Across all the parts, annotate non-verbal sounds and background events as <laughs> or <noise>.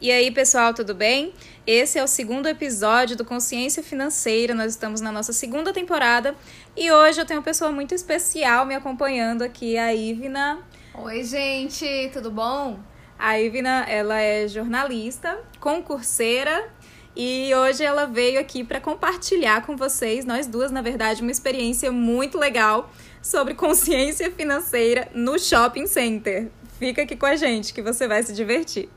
E aí, pessoal, tudo bem? Esse é o segundo episódio do Consciência Financeira. Nós estamos na nossa segunda temporada e hoje eu tenho uma pessoa muito especial me acompanhando aqui, a Ivna. Oi, gente, tudo bom? A Ivna, ela é jornalista, concurseira e hoje ela veio aqui para compartilhar com vocês, nós duas, na verdade, uma experiência muito legal sobre consciência financeira no shopping center. Fica aqui com a gente que você vai se divertir.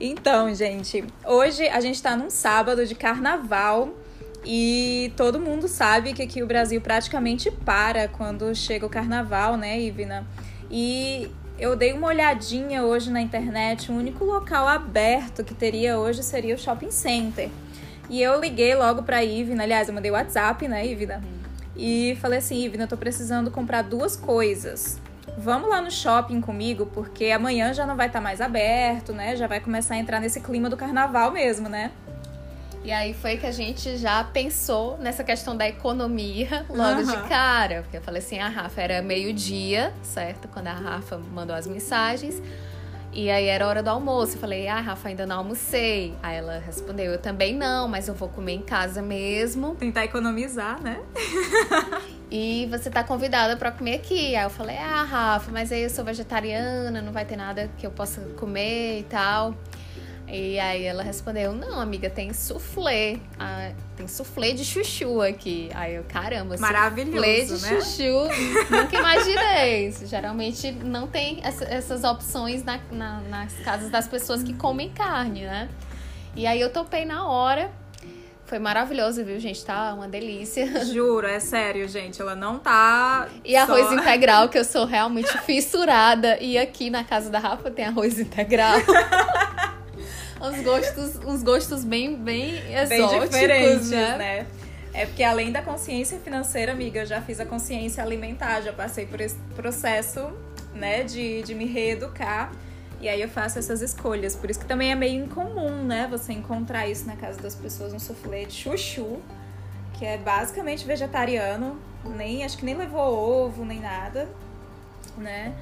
Então, gente, hoje a gente tá num sábado de carnaval e todo mundo sabe que aqui o Brasil praticamente para quando chega o carnaval, né, Ivna? E eu dei uma olhadinha hoje na internet, o único local aberto que teria hoje seria o shopping center. E eu liguei logo pra Ivna, aliás, eu mandei WhatsApp, né, Ivna? E falei assim, Ivna, eu tô precisando comprar duas coisas. Vamos lá no shopping comigo, porque amanhã já não vai estar tá mais aberto, né? Já vai começar a entrar nesse clima do carnaval mesmo, né? E aí foi que a gente já pensou nessa questão da economia logo uhum. de cara. Porque eu falei assim, a Rafa era meio-dia, certo? Quando a Rafa mandou as mensagens. E aí era hora do almoço. Eu falei, ah, Rafa, ainda não almocei. Aí ela respondeu, eu também não, mas eu vou comer em casa mesmo. Tentar economizar, né? <laughs> e você tá convidada para comer aqui. Aí eu falei, ah, Rafa, mas aí eu sou vegetariana, não vai ter nada que eu possa comer e tal. E aí ela respondeu: Não, amiga, tem soufflé. Ah, tem soufflé de chuchu aqui. Aí eu, caramba, Maravilhoso, soufflé de né? chuchu. Nunca imaginei isso. Geralmente não tem essa, essas opções na, na, nas casas das pessoas que comem carne, né? E aí eu topei na hora. Foi maravilhoso, viu, gente? Tá uma delícia. Juro, é sério, gente. Ela não tá. E arroz só... integral, que eu sou realmente fissurada. E aqui na casa da Rafa tem arroz integral. <laughs> uns gostos, uns gostos bem, bem exóticos, bem diferentes, né? né? É porque além da consciência financeira, amiga, eu já fiz a consciência alimentar, já passei por esse processo, né, de, de me reeducar. E aí eu faço essas escolhas. Por isso que também é meio incomum, né, você encontrar isso na casa das pessoas, um soufflé de chuchu, que é basicamente vegetariano, nem acho que nem levou ovo, nem nada, né?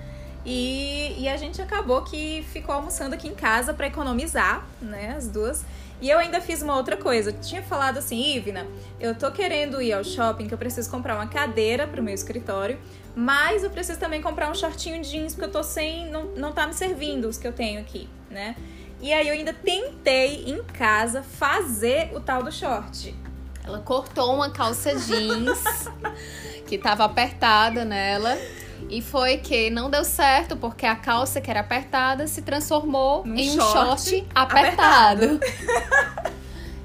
E, e a gente acabou que ficou almoçando aqui em casa para economizar, né? As duas. E eu ainda fiz uma outra coisa. Eu tinha falado assim, Ivna, eu tô querendo ir ao shopping que eu preciso comprar uma cadeira pro meu escritório, mas eu preciso também comprar um shortinho jeans porque eu tô sem. Não, não tá me servindo os que eu tenho aqui, né? E aí eu ainda tentei em casa fazer o tal do short. Ela cortou uma calça jeans <laughs> que tava apertada nela e foi que não deu certo porque a calça que era apertada se transformou em um short, short apertado. apertado.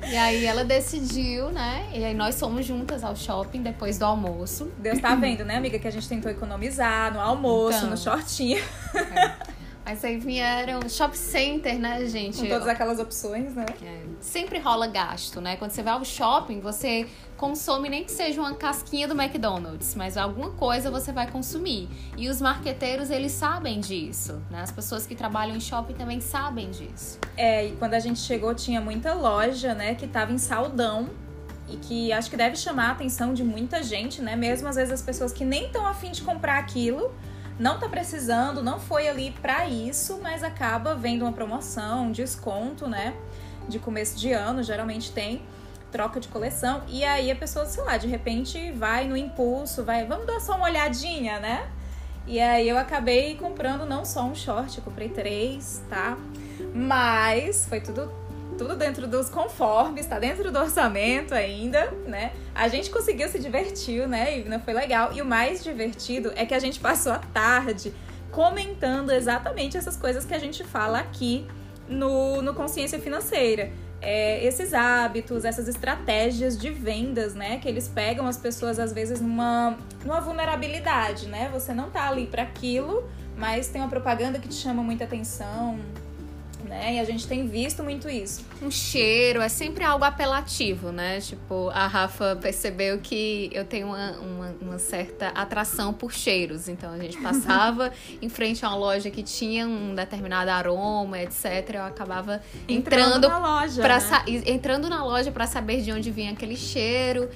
E aí ela decidiu, né? E aí nós fomos juntas ao shopping depois do almoço. Deus tá vendo, né, amiga, que a gente tentou economizar no almoço, então, no shortinho. É. Mas aí vieram shopping center, né, gente? Com todas aquelas opções, né? É. Sempre rola gasto, né? Quando você vai ao shopping, você consome nem que seja uma casquinha do McDonald's, mas alguma coisa você vai consumir. E os marqueteiros, eles sabem disso, né? As pessoas que trabalham em shopping também sabem disso. É, e quando a gente chegou tinha muita loja, né, que tava em saldão e que acho que deve chamar a atenção de muita gente, né? Mesmo às vezes as pessoas que nem estão afim de comprar aquilo, não tá precisando, não foi ali para isso, mas acaba vendo uma promoção, um desconto, né? De começo de ano, geralmente tem troca de coleção. E aí a pessoa, sei lá, de repente vai no impulso, vai, vamos dar só uma olhadinha, né? E aí eu acabei comprando não só um short, comprei três, tá? Mas foi tudo tudo dentro dos conformes, tá dentro do orçamento ainda, né? A gente conseguiu se divertir, né, Ivna? Foi legal. E o mais divertido é que a gente passou a tarde comentando exatamente essas coisas que a gente fala aqui no, no Consciência Financeira. É, esses hábitos, essas estratégias de vendas, né? Que eles pegam as pessoas, às vezes, numa, numa vulnerabilidade, né? Você não tá ali para aquilo, mas tem uma propaganda que te chama muita atenção, né? E a gente tem visto muito isso. Um cheiro é sempre algo apelativo, né? Tipo, a Rafa percebeu que eu tenho uma, uma, uma certa atração por cheiros. Então a gente passava <laughs> em frente a uma loja que tinha um determinado aroma, etc. Eu acabava entrando, entrando na loja, pra, né? entrando na loja para saber de onde vinha aquele cheiro.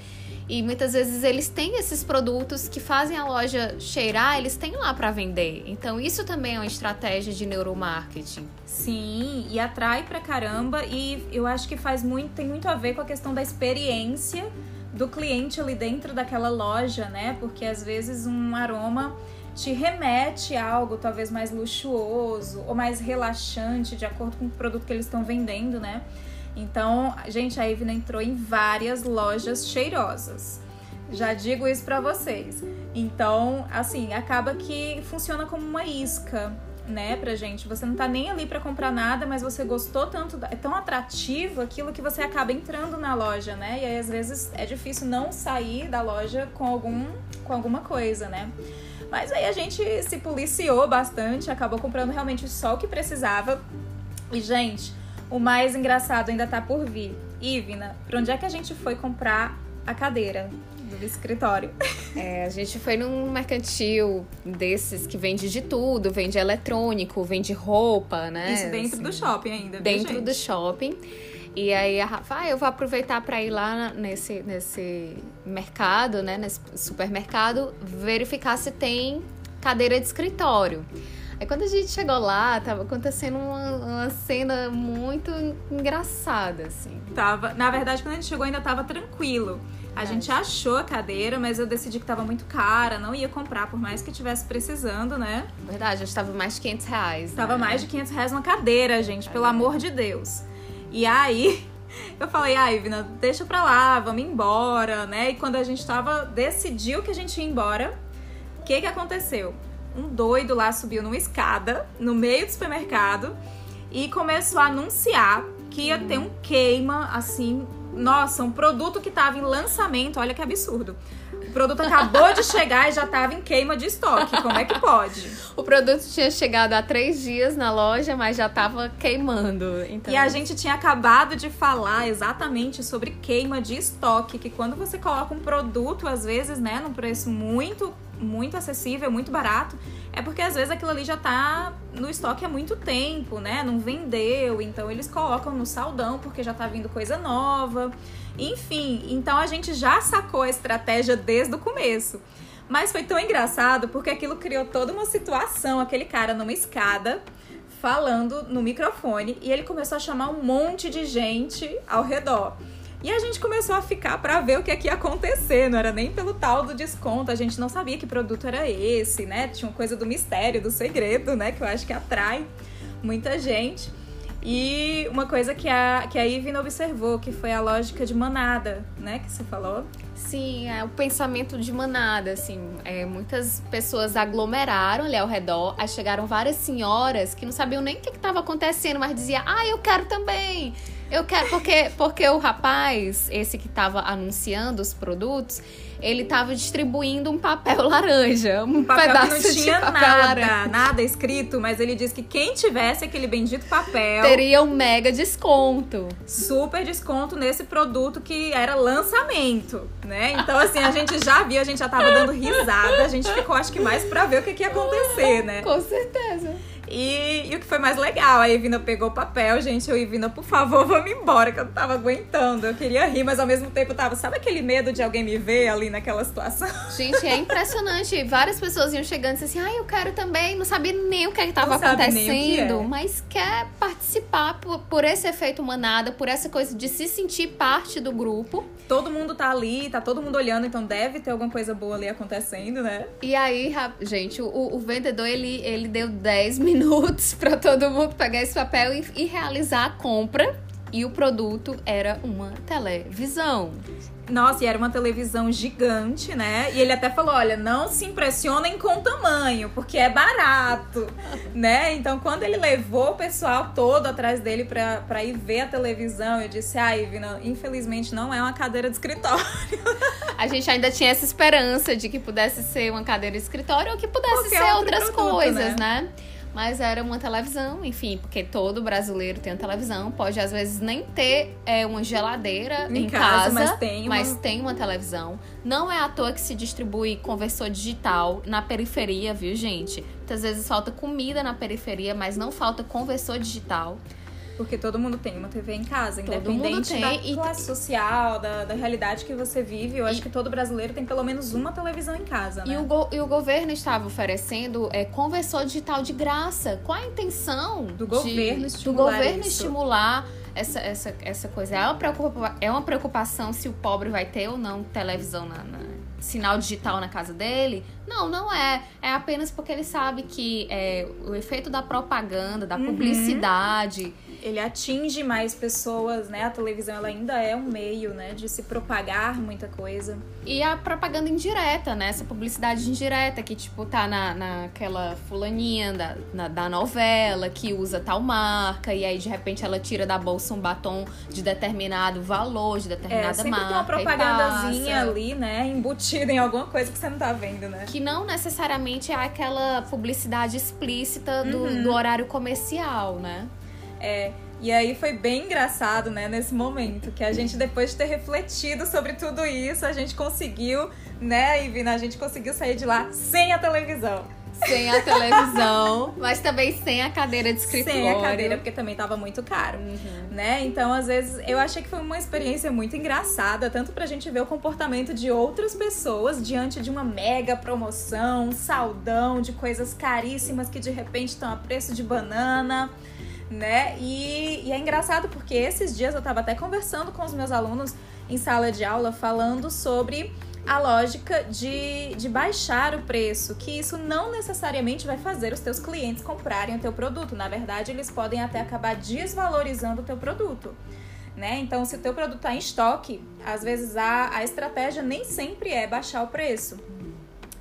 E muitas vezes eles têm esses produtos que fazem a loja cheirar, eles têm lá para vender. Então isso também é uma estratégia de neuromarketing. Sim, e atrai pra caramba e eu acho que faz muito, tem muito a ver com a questão da experiência do cliente ali dentro daquela loja, né? Porque às vezes um aroma te remete a algo talvez mais luxuoso ou mais relaxante, de acordo com o produto que eles estão vendendo, né? Então, gente, a Ivna entrou em várias lojas cheirosas. Já digo isso para vocês. Então, assim, acaba que funciona como uma isca, né, pra gente. Você não tá nem ali para comprar nada, mas você gostou tanto, é tão atrativo aquilo que você acaba entrando na loja, né? E aí às vezes é difícil não sair da loja com algum com alguma coisa, né? Mas aí a gente se policiou bastante, acabou comprando realmente só o que precisava. E gente, o mais engraçado ainda tá por vir. Ivna, pra onde é que a gente foi comprar a cadeira do escritório? <laughs> É, a gente foi num mercantil desses que vende de tudo, vende eletrônico, vende roupa, né? Isso dentro assim, do shopping ainda, Dentro gente? do shopping. E aí a Rafa, ah, eu vou aproveitar para ir lá nesse, nesse mercado, né? Nesse supermercado, verificar se tem cadeira de escritório. Aí quando a gente chegou lá, tava acontecendo uma, uma cena muito engraçada, assim. Tava, na verdade, quando a gente chegou ainda tava tranquilo. A é. gente achou a cadeira, mas eu decidi que tava muito cara, não ia comprar, por mais que tivesse precisando, né? Verdade, acho que tava mais de 500 reais. Tava né? mais de 500 reais uma cadeira, gente, pelo é. amor de Deus. E aí, <laughs> eu falei, ah, Ivna, deixa pra lá, vamos embora, né? E quando a gente tava, decidiu que a gente ia embora, o que que aconteceu? Um doido lá subiu numa escada no meio do supermercado e começou a anunciar que ia ter um queima, assim, nossa, um produto que estava em lançamento, olha que absurdo. O produto acabou de <laughs> chegar e já estava em queima de estoque. Como é que pode? O produto tinha chegado há três dias na loja, mas já estava queimando. Então... E a gente tinha acabado de falar exatamente sobre queima de estoque, que quando você coloca um produto, às vezes, né, num preço muito muito acessível, muito barato, é porque às vezes aquilo ali já tá no estoque há muito tempo, né? Não vendeu, então eles colocam no saldão porque já tá vindo coisa nova. Enfim, então a gente já sacou a estratégia desde o começo. Mas foi tão engraçado porque aquilo criou toda uma situação, aquele cara numa escada falando no microfone e ele começou a chamar um monte de gente ao redor. E a gente começou a ficar para ver o que, é que ia acontecer, não era nem pelo tal do desconto, a gente não sabia que produto era esse, né? Tinha uma coisa do mistério, do segredo, né? Que eu acho que atrai muita gente. E uma coisa que a, que a Ivina observou, que foi a lógica de manada, né? Que você falou. Sim, é o pensamento de manada, assim. É, muitas pessoas aglomeraram ali ao redor, aí chegaram várias senhoras que não sabiam nem o que estava acontecendo, mas diziam, ah, eu quero também. Eu quero, porque, porque o rapaz, esse que estava anunciando os produtos, ele estava distribuindo um papel <laughs> laranja. Um, um papel pedaço que não tinha de papel nada, laranja. nada escrito, mas ele disse que quem tivesse aquele bendito papel. Teria um mega desconto. Super desconto nesse produto que era lançamento, né? Então, assim, a gente já viu, a gente já tava dando risada, a gente ficou, acho que mais pra ver o que, que ia acontecer, né? <laughs> Com certeza. E, e, o que foi mais legal, a Evina pegou o papel, gente, eu, Evina, por favor, <laughs> vamos embora, que eu não tava aguentando. Eu queria rir, mas ao mesmo tempo tava, sabe aquele medo de alguém me ver ali naquela situação? <laughs> Gente, é impressionante. Várias pessoas iam chegando e assim, ah, eu quero também, não sabia nem o que é estava acontecendo, que é. mas quer participar por, por esse efeito manada, por essa coisa de se sentir parte do grupo. Todo mundo tá ali, tá todo mundo olhando, então deve ter alguma coisa boa ali acontecendo, né? E aí, gente, o, o vendedor, ele, ele deu 10 <laughs> minutos minutos <laughs> para todo mundo pegar esse papel e, e realizar a compra. E o produto era uma televisão. Nossa, e era uma televisão gigante, né? E ele até falou: olha, não se impressionem com o tamanho, porque é barato, <laughs> né? Então, quando ele levou o pessoal todo atrás dele pra, pra ir ver a televisão, eu disse: ai, Ivina, infelizmente não é uma cadeira de escritório. <laughs> A gente ainda tinha essa esperança de que pudesse ser uma cadeira de escritório ou que pudesse Qualquer ser outras produto, coisas, né? né? Mas era uma televisão, enfim, porque todo brasileiro tem uma televisão. Pode, às vezes, nem ter é, uma geladeira em, em casa, casa, mas, tem uma... mas tem uma televisão. Não é à toa que se distribui conversor digital na periferia, viu, gente? Muitas vezes falta comida na periferia, mas não falta conversor digital. Porque todo mundo tem uma TV em casa, todo independente da classe social, da, da realidade que você vive. Eu e... acho que todo brasileiro tem pelo menos uma televisão em casa, né? E o, go e o governo estava oferecendo é, conversor digital de graça. Qual a intenção do governo de, estimular do governo isso? estimular essa, essa, essa coisa? É uma, preocupa é uma preocupação se o pobre vai ter ou não televisão na, na sinal digital na casa dele. Não, não é. É apenas porque ele sabe que é, o efeito da propaganda, da uhum. Ele atinge mais pessoas, né? A televisão ela ainda é um meio, né, de se propagar muita coisa. E a propaganda indireta, né? Essa publicidade indireta que, tipo, tá na, naquela fulaninha da, na, da novela que usa tal marca e aí de repente ela tira da bolsa um batom de determinado valor, de determinada é, sempre marca. Tem uma propagandazinha ali, né? Embutida em alguma coisa que você não tá vendo, né? Que não necessariamente é aquela publicidade explícita do, uhum. do horário comercial, né? É, e aí foi bem engraçado, né, nesse momento, que a gente, depois de ter refletido sobre tudo isso, a gente conseguiu, né, Ivina, a gente conseguiu sair de lá sem a televisão. Sem a televisão, mas também sem a cadeira de escritório. Sem a cadeira, porque também tava muito caro, uhum. né? Então, às vezes, eu achei que foi uma experiência muito engraçada, tanto pra gente ver o comportamento de outras pessoas diante de uma mega promoção, saldão de coisas caríssimas que de repente estão a preço de banana né? E, e, é engraçado porque esses dias eu estava até conversando com os meus alunos em sala de aula falando sobre a lógica de, de baixar o preço, que isso não necessariamente vai fazer os teus clientes comprarem o teu produto. Na verdade, eles podem até acabar desvalorizando o teu produto. Né? Então, se o teu produto está em estoque, às vezes a, a estratégia nem sempre é baixar o preço.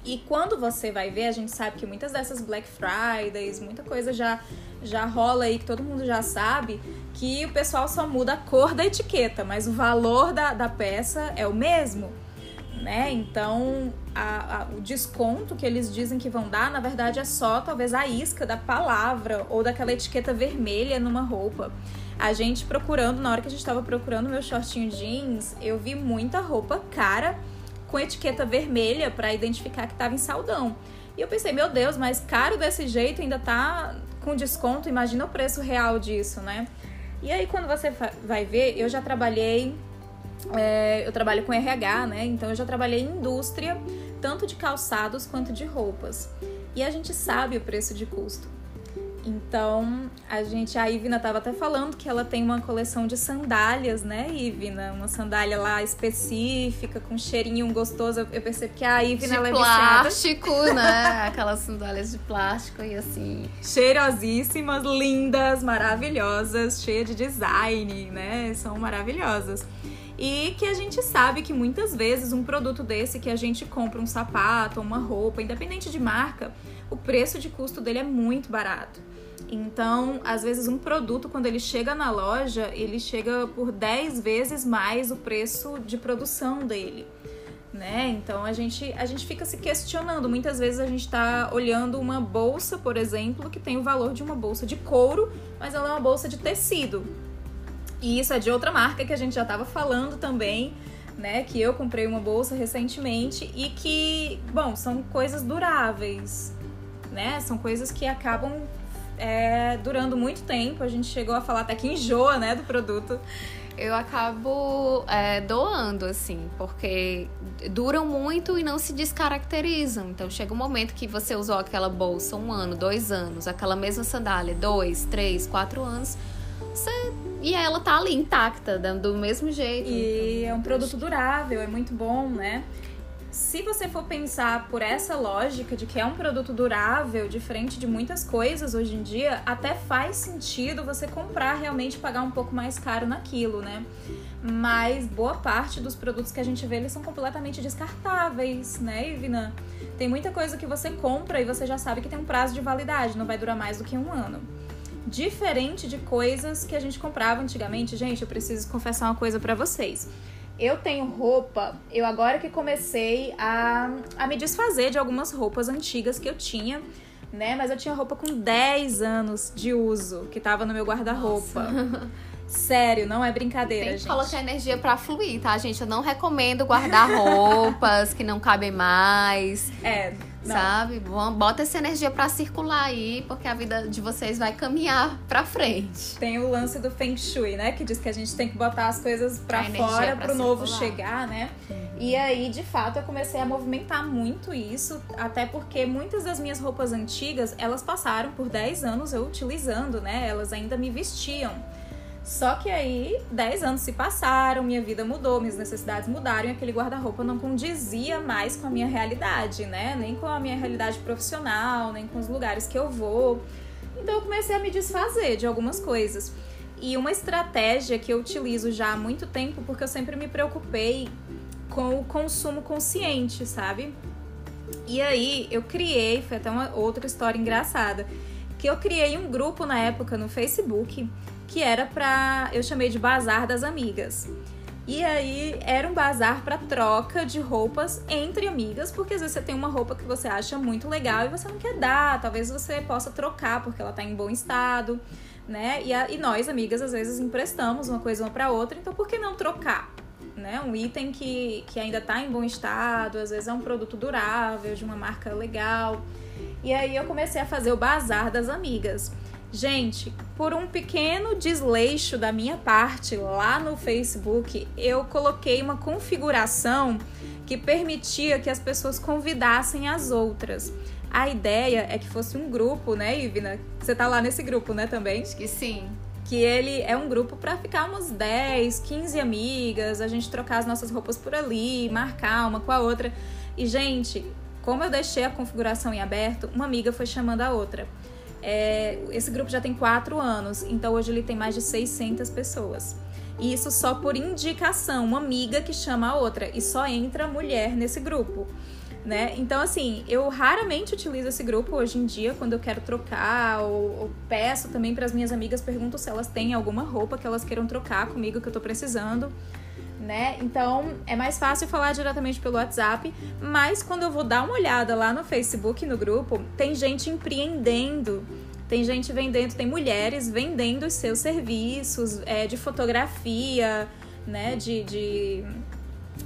E quando você vai ver, a gente sabe que muitas dessas Black Fridays, muita coisa já já rola aí que todo mundo já sabe que o pessoal só muda a cor da etiqueta, mas o valor da, da peça é o mesmo. Né? Então, a, a, o desconto que eles dizem que vão dar, na verdade, é só talvez a isca da palavra ou daquela etiqueta vermelha numa roupa. A gente procurando, na hora que a gente estava procurando meu shortinho jeans, eu vi muita roupa cara com etiqueta vermelha para identificar que estava em saldão. E eu pensei, meu Deus, mas caro desse jeito ainda tá com desconto, imagina o preço real disso, né? E aí quando você vai ver, eu já trabalhei, é, eu trabalho com RH, né? Então eu já trabalhei em indústria, tanto de calçados quanto de roupas. E a gente sabe o preço de custo. Então, a gente, a Ivina estava até falando que ela tem uma coleção de sandálias, né, Ivina? Uma sandália lá específica, com um cheirinho gostoso. Eu percebo que a Ivina de ela é plástico, né? <laughs> Aquelas sandálias de plástico e assim. Cheirosíssimas, lindas, maravilhosas, cheias de design, né? São maravilhosas. E que a gente sabe que muitas vezes um produto desse que a gente compra um sapato uma roupa, independente de marca, o preço de custo dele é muito barato. Então, às vezes, um produto, quando ele chega na loja, ele chega por 10 vezes mais o preço de produção dele. Né? Então a gente, a gente fica se questionando. Muitas vezes a gente está olhando uma bolsa, por exemplo, que tem o valor de uma bolsa de couro, mas ela é uma bolsa de tecido. E isso é de outra marca que a gente já estava falando também, né? Que eu comprei uma bolsa recentemente e que, bom, são coisas duráveis, né? São coisas que acabam é, durando muito tempo. A gente chegou a falar até que enjoa, né, do produto. Eu acabo é, doando, assim, porque duram muito e não se descaracterizam. Então chega um momento que você usou aquela bolsa um ano, dois anos, aquela mesma sandália, dois, três, quatro anos. Você... E ela tá ali intacta, do mesmo jeito. E então, é um produto durável, é muito bom, né? Se você for pensar por essa lógica de que é um produto durável, diferente de muitas coisas hoje em dia, até faz sentido você comprar realmente pagar um pouco mais caro naquilo, né? Mas boa parte dos produtos que a gente vê, eles são completamente descartáveis, né, Ivina? Tem muita coisa que você compra e você já sabe que tem um prazo de validade, não vai durar mais do que um ano. Diferente de coisas que a gente comprava antigamente, gente, eu preciso confessar uma coisa para vocês. Eu tenho roupa, eu agora que comecei a, a me desfazer de algumas roupas antigas que eu tinha, né? Mas eu tinha roupa com 10 anos de uso que tava no meu guarda-roupa. <laughs> Sério, não é brincadeira, Tem gente. que colocar energia pra fluir, tá, gente? Eu não recomendo guardar <laughs> roupas que não cabem mais. É, não. Sabe? Bota essa energia pra circular aí, porque a vida de vocês vai caminhar pra frente. Tem o lance do Feng Shui, né? Que diz que a gente tem que botar as coisas pra A energia fora pra pro novo chegar, né? E aí, de fato, eu comecei a movimentar muito isso, até porque muitas das minhas roupas antigas, elas passaram por 10 anos eu utilizando, né? Elas ainda me vestiam. Só que aí, 10 anos se passaram, minha vida mudou, minhas necessidades mudaram e aquele guarda-roupa não condizia mais com a minha realidade, né? Nem com a minha realidade profissional, nem com os lugares que eu vou. Então eu comecei a me desfazer de algumas coisas. E uma estratégia que eu utilizo já há muito tempo, porque eu sempre me preocupei com o consumo consciente, sabe? E aí eu criei, foi até uma outra história engraçada, que eu criei um grupo na época no Facebook que era pra. eu chamei de Bazar das Amigas. E aí era um bazar para troca de roupas entre amigas, porque às vezes você tem uma roupa que você acha muito legal e você não quer dar, talvez você possa trocar porque ela tá em bom estado, né? E, a- e nós, amigas, às vezes emprestamos uma coisa uma para outra, então por que não trocar? Né? Um item que, que ainda tá em bom estado, às vezes é um produto durável, de uma marca legal. E aí eu comecei a fazer o bazar das amigas. Gente, por um pequeno desleixo da minha parte lá no Facebook, eu coloquei uma configuração que permitia que as pessoas convidassem as outras. A ideia é que fosse um grupo, né, Ivna? Você tá lá nesse grupo, né, também? Acho que sim. que ele é um grupo para ficar umas 10, 15 amigas, a gente trocar as nossas roupas por ali, marcar uma com a outra. E, gente, como eu deixei a configuração em aberto, uma amiga foi chamando a outra. É, esse grupo já tem quatro anos, então hoje ele tem mais de 600 pessoas. E isso só por indicação, uma amiga que chama a outra. E só entra mulher nesse grupo. Né? Então, assim, eu raramente utilizo esse grupo hoje em dia quando eu quero trocar, ou, ou peço também para as minhas amigas, pergunto se elas têm alguma roupa que elas queiram trocar comigo que eu tô precisando, né? Então é mais fácil falar diretamente pelo WhatsApp, mas quando eu vou dar uma olhada lá no Facebook, no grupo, tem gente empreendendo. Tem gente vendendo, tem mulheres vendendo os seus serviços é, de fotografia, né? De, de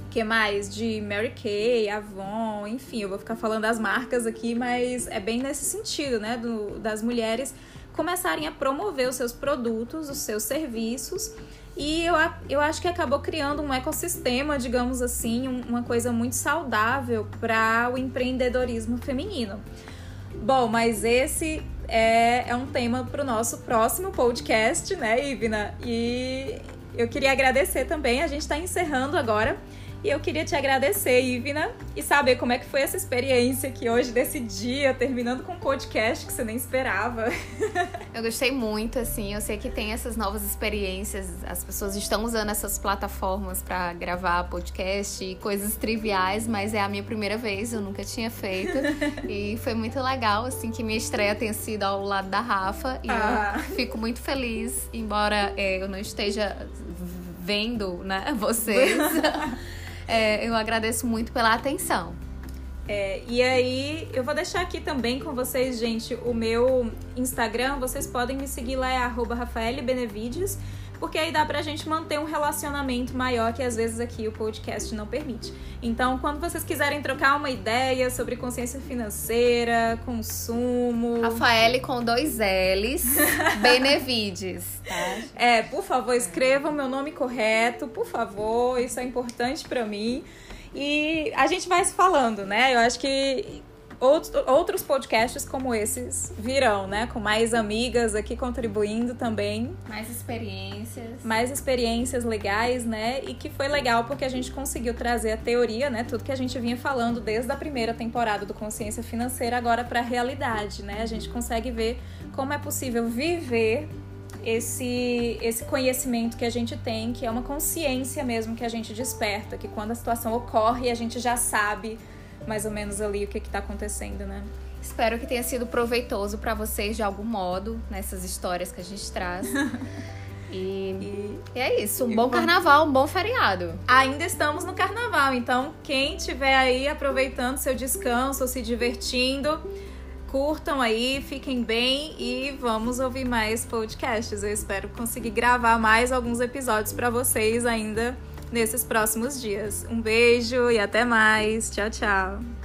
que mais? De Mary Kay, Avon, enfim, eu vou ficar falando as marcas aqui, mas é bem nesse sentido, né? Do, das mulheres começarem a promover os seus produtos, os seus serviços. E eu, eu acho que acabou criando um ecossistema, digamos assim, um- uma coisa muito saudável para o empreendedorismo feminino. Bom, mas esse é, é um tema para o nosso próximo podcast, né, Ivna? E eu queria agradecer também, a gente está encerrando agora. E eu queria te agradecer, Ivna, e saber como é que foi essa experiência aqui hoje, desse dia, terminando com um podcast que você nem esperava. <laughs> Eu gostei muito, assim. Eu sei que tem essas novas experiências. As pessoas estão usando essas plataformas pra gravar podcast e coisas triviais, mas é a minha primeira vez, eu nunca tinha feito. <laughs> e foi muito legal, assim, que minha estreia tenha sido ao lado da Rafa. E Ah. eu fico muito feliz, embora é, eu não esteja vendo, né, vocês. <laughs> É, eu agradeço muito pela atenção. É, e aí, eu vou deixar aqui também com vocês, gente, o meu Instagram. Vocês podem me seguir lá, é Benevides, porque aí dá pra gente manter um relacionamento maior que às vezes aqui o podcast não permite. Então, quando vocês quiserem trocar uma ideia sobre consciência financeira, consumo. Rafaele com dois L's, <laughs> Benevides, tá? É, por favor, escrevam meu nome correto, por favor, isso é importante pra mim. E a gente vai se falando, né? Eu acho que outros, podcasts como esses virão, né? Com mais amigas aqui contribuindo também, Mais experiências. mais experiências legais, né? E que foi legal porque a gente conseguiu trazer a teoria, né? Tudo que a gente vinha falando desde a primeira temporada do Consciência Financeira agora para a realidade, né? A gente consegue ver como é possível viver esse, esse conhecimento que a gente tem, que é uma consciência mesmo que a gente desperta, que quando a situação ocorre, a gente já sabe mais ou menos ali o que está acontecendo, né? Espero que tenha sido proveitoso pra vocês de algum modo nessas histórias que a gente traz. <laughs> E, E é isso. Um bom carnaval, um bom feriado. ainda estamos no carnaval, então quem tiver aí aproveitando seu descanso, se divertindo, curtam aí, fiquem bem e vamos ouvir mais podcasts. Eu espero conseguir gravar mais alguns episódios para vocês ainda nesses próximos dias. Um beijo e até mais. Tchau, tchau.